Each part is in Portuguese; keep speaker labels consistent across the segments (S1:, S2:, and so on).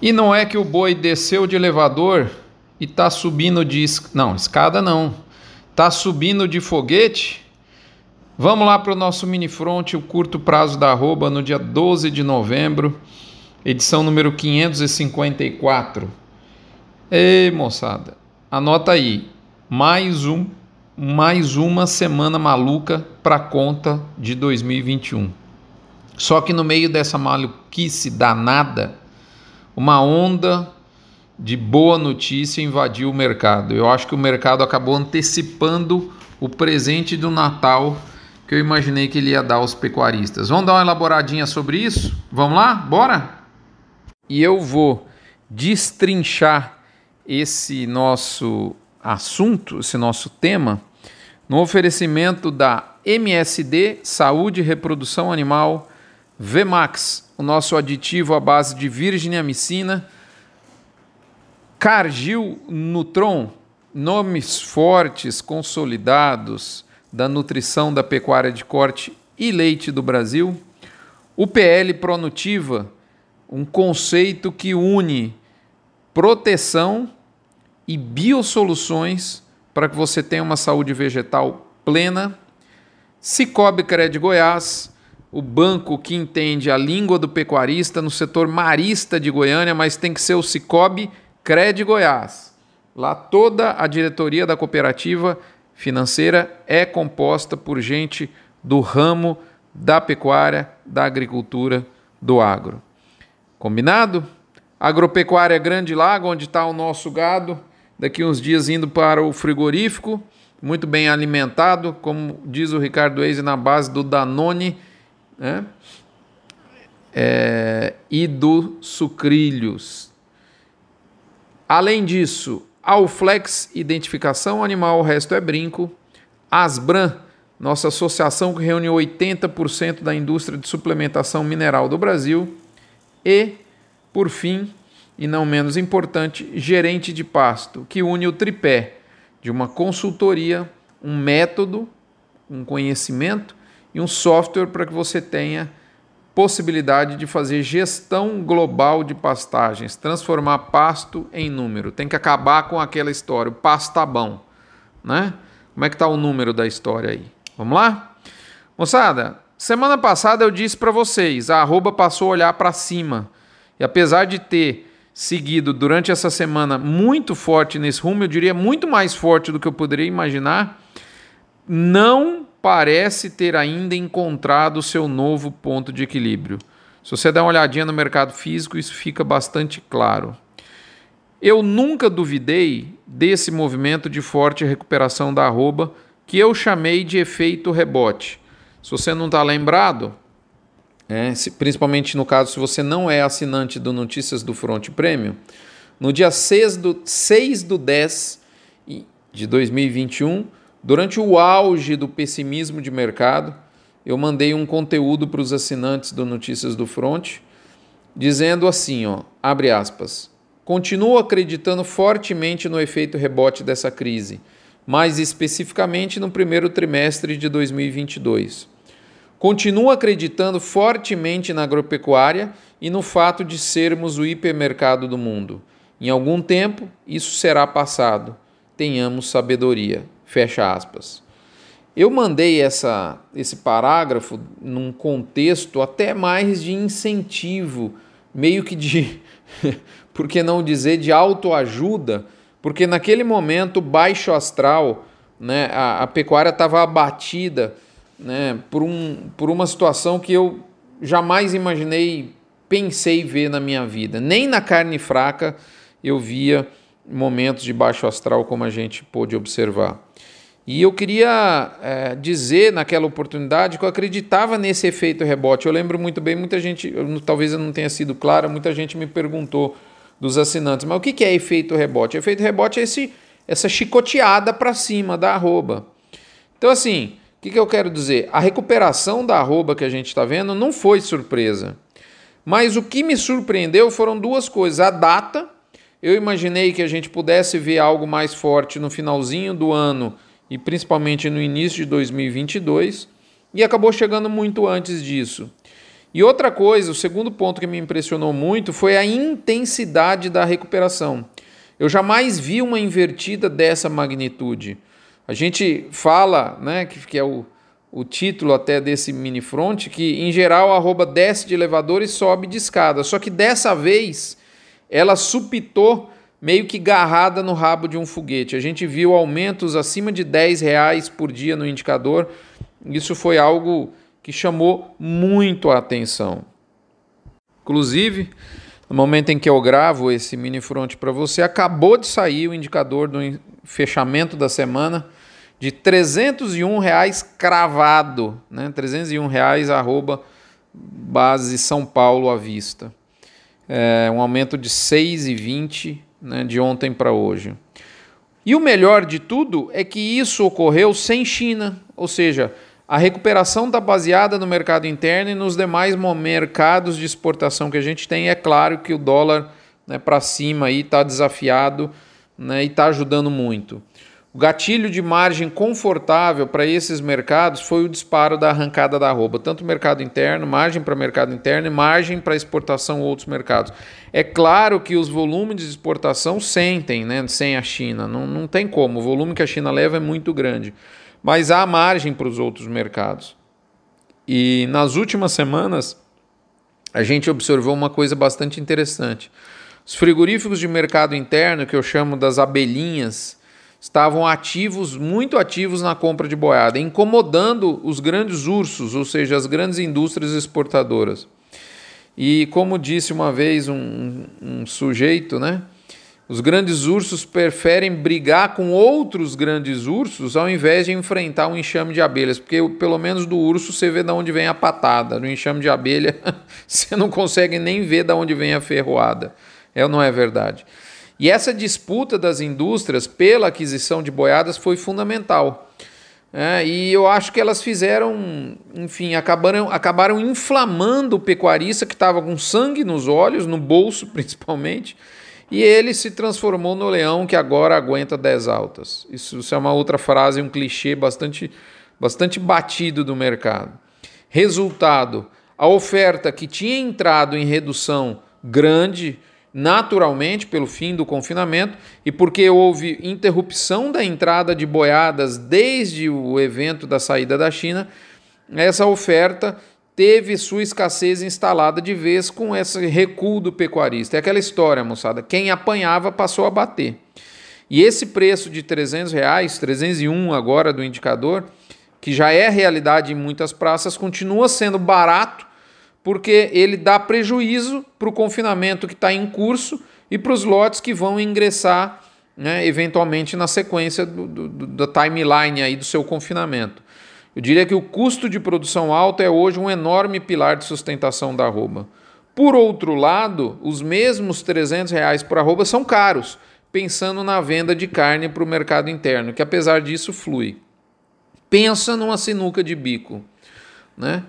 S1: E não é que o boi desceu de elevador e tá subindo de es... não, escada não. Tá subindo de foguete? Vamos lá para o nosso mini front, o curto prazo da arroba no dia 12 de novembro, edição número 554. Ei, moçada, anota aí. Mais um mais uma semana maluca para conta de 2021. Só que no meio dessa maluquice danada, uma onda de boa notícia invadiu o mercado. Eu acho que o mercado acabou antecipando o presente do Natal que eu imaginei que ele ia dar aos pecuaristas. Vamos dar uma elaboradinha sobre isso? Vamos lá? Bora? E eu vou destrinchar esse nosso assunto, esse nosso tema, no oferecimento da MSD Saúde e Reprodução Animal Vmax, o nosso aditivo à base de virginiamicina, Cargil Nutron, nomes fortes, consolidados da nutrição da pecuária de corte e leite do Brasil, UPL Pronutiva, um conceito que une proteção e biosoluções para que você tenha uma saúde vegetal plena. Cicobi Cred Goiás, o banco que entende a língua do pecuarista no setor marista de Goiânia, mas tem que ser o Cicobi Cred Goiás. Lá toda a diretoria da cooperativa financeira é composta por gente do ramo da pecuária, da agricultura, do agro. Combinado? Agropecuária Grande Lago, onde está o nosso gado, daqui uns dias indo para o frigorífico, muito bem alimentado, como diz o Ricardo Eise, na base do Danone né? É, e do sucrilhos. Além disso, Alflex Identificação Animal, o resto é brinco. Asbran, nossa associação que reúne 80% da indústria de suplementação mineral do Brasil. E, por fim, e não menos importante, gerente de pasto, que une o tripé de uma consultoria, um método, um conhecimento e um software para que você tenha possibilidade de fazer gestão global de pastagens, transformar pasto em número. Tem que acabar com aquela história, o pasto tá bom, né? Como é que tá o número da história aí? Vamos lá? Moçada, semana passada eu disse para vocês, a arroba passou a olhar para cima. E apesar de ter seguido durante essa semana muito forte nesse rumo, eu diria muito mais forte do que eu poderia imaginar, não parece ter ainda encontrado seu novo ponto de equilíbrio. Se você der uma olhadinha no mercado físico, isso fica bastante claro. Eu nunca duvidei desse movimento de forte recuperação da arroba, que eu chamei de efeito rebote. Se você não está lembrado, é, se, principalmente no caso se você não é assinante do Notícias do Front Premium, no dia 6 do, 6 do 10 de 2021, Durante o auge do pessimismo de mercado, eu mandei um conteúdo para os assinantes do Notícias do Front, dizendo assim, ó, abre aspas, continuo acreditando fortemente no efeito rebote dessa crise, mais especificamente no primeiro trimestre de 2022. Continuo acreditando fortemente na agropecuária e no fato de sermos o hipermercado do mundo. Em algum tempo, isso será passado. Tenhamos sabedoria. Fecha aspas. Eu mandei essa, esse parágrafo num contexto até mais de incentivo, meio que de, por que não dizer, de autoajuda, porque naquele momento baixo astral, né, a, a pecuária estava abatida né, por, um, por uma situação que eu jamais imaginei, pensei ver na minha vida. Nem na carne fraca eu via momentos de baixo astral como a gente pôde observar. E eu queria é, dizer naquela oportunidade que eu acreditava nesse efeito rebote. Eu lembro muito bem, muita gente, eu, talvez eu não tenha sido clara, muita gente me perguntou dos assinantes, mas o que é efeito rebote? Efeito rebote é esse, essa chicoteada para cima da arroba. Então, assim, o que, que eu quero dizer? A recuperação da arroba que a gente está vendo não foi surpresa. Mas o que me surpreendeu foram duas coisas. A data, eu imaginei que a gente pudesse ver algo mais forte no finalzinho do ano e principalmente no início de 2022, e acabou chegando muito antes disso. E outra coisa, o segundo ponto que me impressionou muito foi a intensidade da recuperação. Eu jamais vi uma invertida dessa magnitude. A gente fala, né, que, que é o, o título até desse mini front, que em geral a arroba desce de elevador e sobe de escada. Só que dessa vez ela supitou meio que garrada no rabo de um foguete. A gente viu aumentos acima de 10 reais por dia no indicador. Isso foi algo que chamou muito a atenção. Inclusive, no momento em que eu gravo esse mini front para você, acabou de sair o indicador do fechamento da semana de 301 reais cravado, né? 301 reais arroba base São Paulo à vista. É um aumento de 6,20 né, de ontem para hoje. E o melhor de tudo é que isso ocorreu sem China, ou seja, a recuperação está baseada no mercado interno e nos demais mercados de exportação que a gente tem. É claro que o dólar né, para cima está desafiado né, e está ajudando muito. O gatilho de margem confortável para esses mercados foi o disparo da arrancada da arroba, tanto mercado interno, margem para mercado interno e margem para exportação outros mercados. É claro que os volumes de exportação sentem, né, sem a China, não, não tem como, o volume que a China leva é muito grande mas há margem para os outros mercados. E nas últimas semanas, a gente observou uma coisa bastante interessante. Os frigoríficos de mercado interno, que eu chamo das abelhinhas, estavam ativos, muito ativos na compra de boiada, incomodando os grandes ursos, ou seja, as grandes indústrias exportadoras. E como disse uma vez um, um sujeito, né? Os grandes ursos preferem brigar com outros grandes ursos ao invés de enfrentar um enxame de abelhas, porque pelo menos do urso você vê de onde vem a patada, no enxame de abelha você não consegue nem ver de onde vem a ferroada. É ou não é verdade? E essa disputa das indústrias pela aquisição de boiadas foi fundamental. É, e eu acho que elas fizeram, enfim, acabaram, acabaram inflamando o pecuarista que estava com sangue nos olhos, no bolso principalmente, e ele se transformou no leão que agora aguenta 10 altas. Isso, isso é uma outra frase, um clichê bastante, bastante batido do mercado. Resultado: a oferta que tinha entrado em redução grande, naturalmente, pelo fim do confinamento, e porque houve interrupção da entrada de boiadas desde o evento da saída da China, essa oferta teve sua escassez instalada de vez com esse recuo do pecuarista. É aquela história, moçada. Quem apanhava passou a bater. E esse preço de 300 reais, 301 agora do indicador, que já é realidade em muitas praças, continua sendo barato porque ele dá prejuízo para o confinamento que está em curso e para os lotes que vão ingressar né, eventualmente na sequência do, do, da timeline aí do seu confinamento. Eu diria que o custo de produção alto é hoje um enorme pilar de sustentação da arroba. Por outro lado, os mesmos 300 reais por arroba são caros, pensando na venda de carne para o mercado interno, que apesar disso flui. Pensa numa sinuca de bico. Né?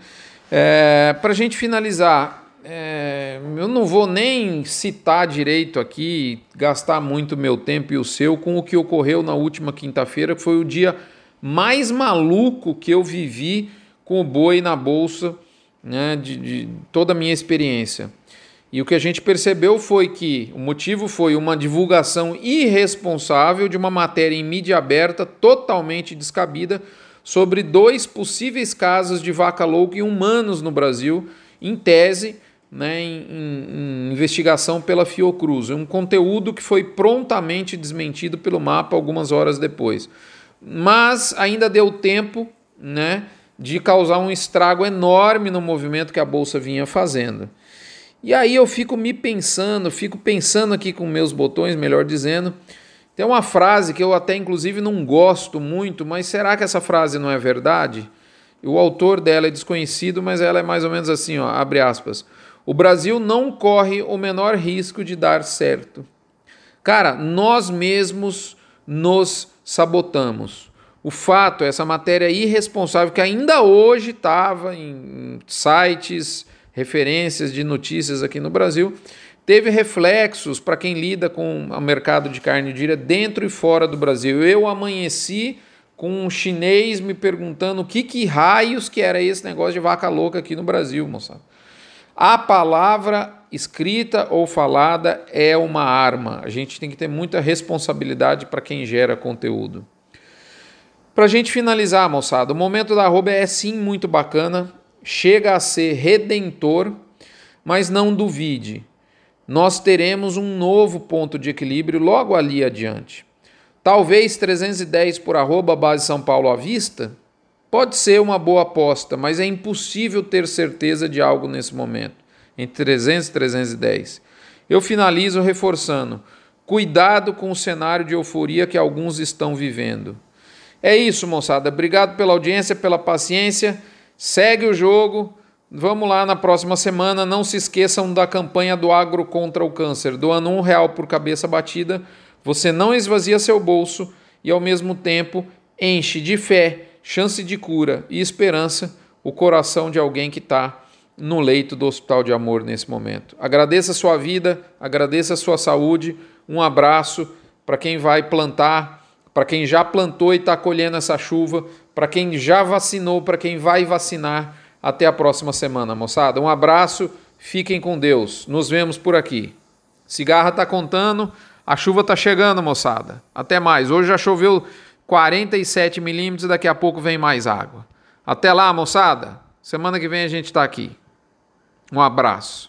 S1: É, para a gente finalizar, é, eu não vou nem citar direito aqui, gastar muito meu tempo e o seu com o que ocorreu na última quinta-feira, que foi o dia mais maluco que eu vivi com o boi na bolsa, né, de, de toda a minha experiência. E o que a gente percebeu foi que o motivo foi uma divulgação irresponsável de uma matéria em mídia aberta totalmente descabida sobre dois possíveis casos de vaca louca em humanos no Brasil, em tese, né, em, em, investigação pela Fiocruz. Um conteúdo que foi prontamente desmentido pelo mapa algumas horas depois mas ainda deu tempo né, de causar um estrago enorme no movimento que a bolsa vinha fazendo. E aí eu fico me pensando, fico pensando aqui com meus botões, melhor dizendo. Tem uma frase que eu até inclusive não gosto muito, mas será que essa frase não é verdade? O autor dela é desconhecido, mas ela é mais ou menos assim, ó, abre aspas. O Brasil não corre o menor risco de dar certo. Cara, nós mesmos nos sabotamos. O fato, essa matéria irresponsável que ainda hoje estava em sites, referências de notícias aqui no Brasil, teve reflexos para quem lida com o mercado de carne de dentro e fora do Brasil. Eu amanheci com um chinês me perguntando o que, que raios que era esse negócio de vaca louca aqui no Brasil, moçada. A palavra escrita ou falada é uma arma. A gente tem que ter muita responsabilidade para quem gera conteúdo. Para a gente finalizar, moçada, o momento da arroba é sim muito bacana, chega a ser redentor, mas não duvide, nós teremos um novo ponto de equilíbrio logo ali adiante. Talvez 310 por arroba base São Paulo à vista pode ser uma boa aposta, mas é impossível ter certeza de algo nesse momento, entre 300 e 310. Eu finalizo reforçando: cuidado com o cenário de euforia que alguns estão vivendo. É isso, moçada. Obrigado pela audiência, pela paciência. Segue o jogo. Vamos lá na próxima semana. Não se esqueçam da campanha do Agro contra o Câncer. Doando um real por cabeça batida, você não esvazia seu bolso e, ao mesmo tempo, enche de fé, chance de cura e esperança o coração de alguém que está no leito do Hospital de Amor nesse momento. Agradeça a sua vida, agradeça a sua saúde. Um abraço para quem vai plantar para quem já plantou e está colhendo essa chuva, para quem já vacinou, para quem vai vacinar. Até a próxima semana, moçada. Um abraço, fiquem com Deus. Nos vemos por aqui. Cigarra está contando, a chuva está chegando, moçada. Até mais. Hoje já choveu 47 milímetros daqui a pouco vem mais água. Até lá, moçada. Semana que vem a gente está aqui. Um abraço.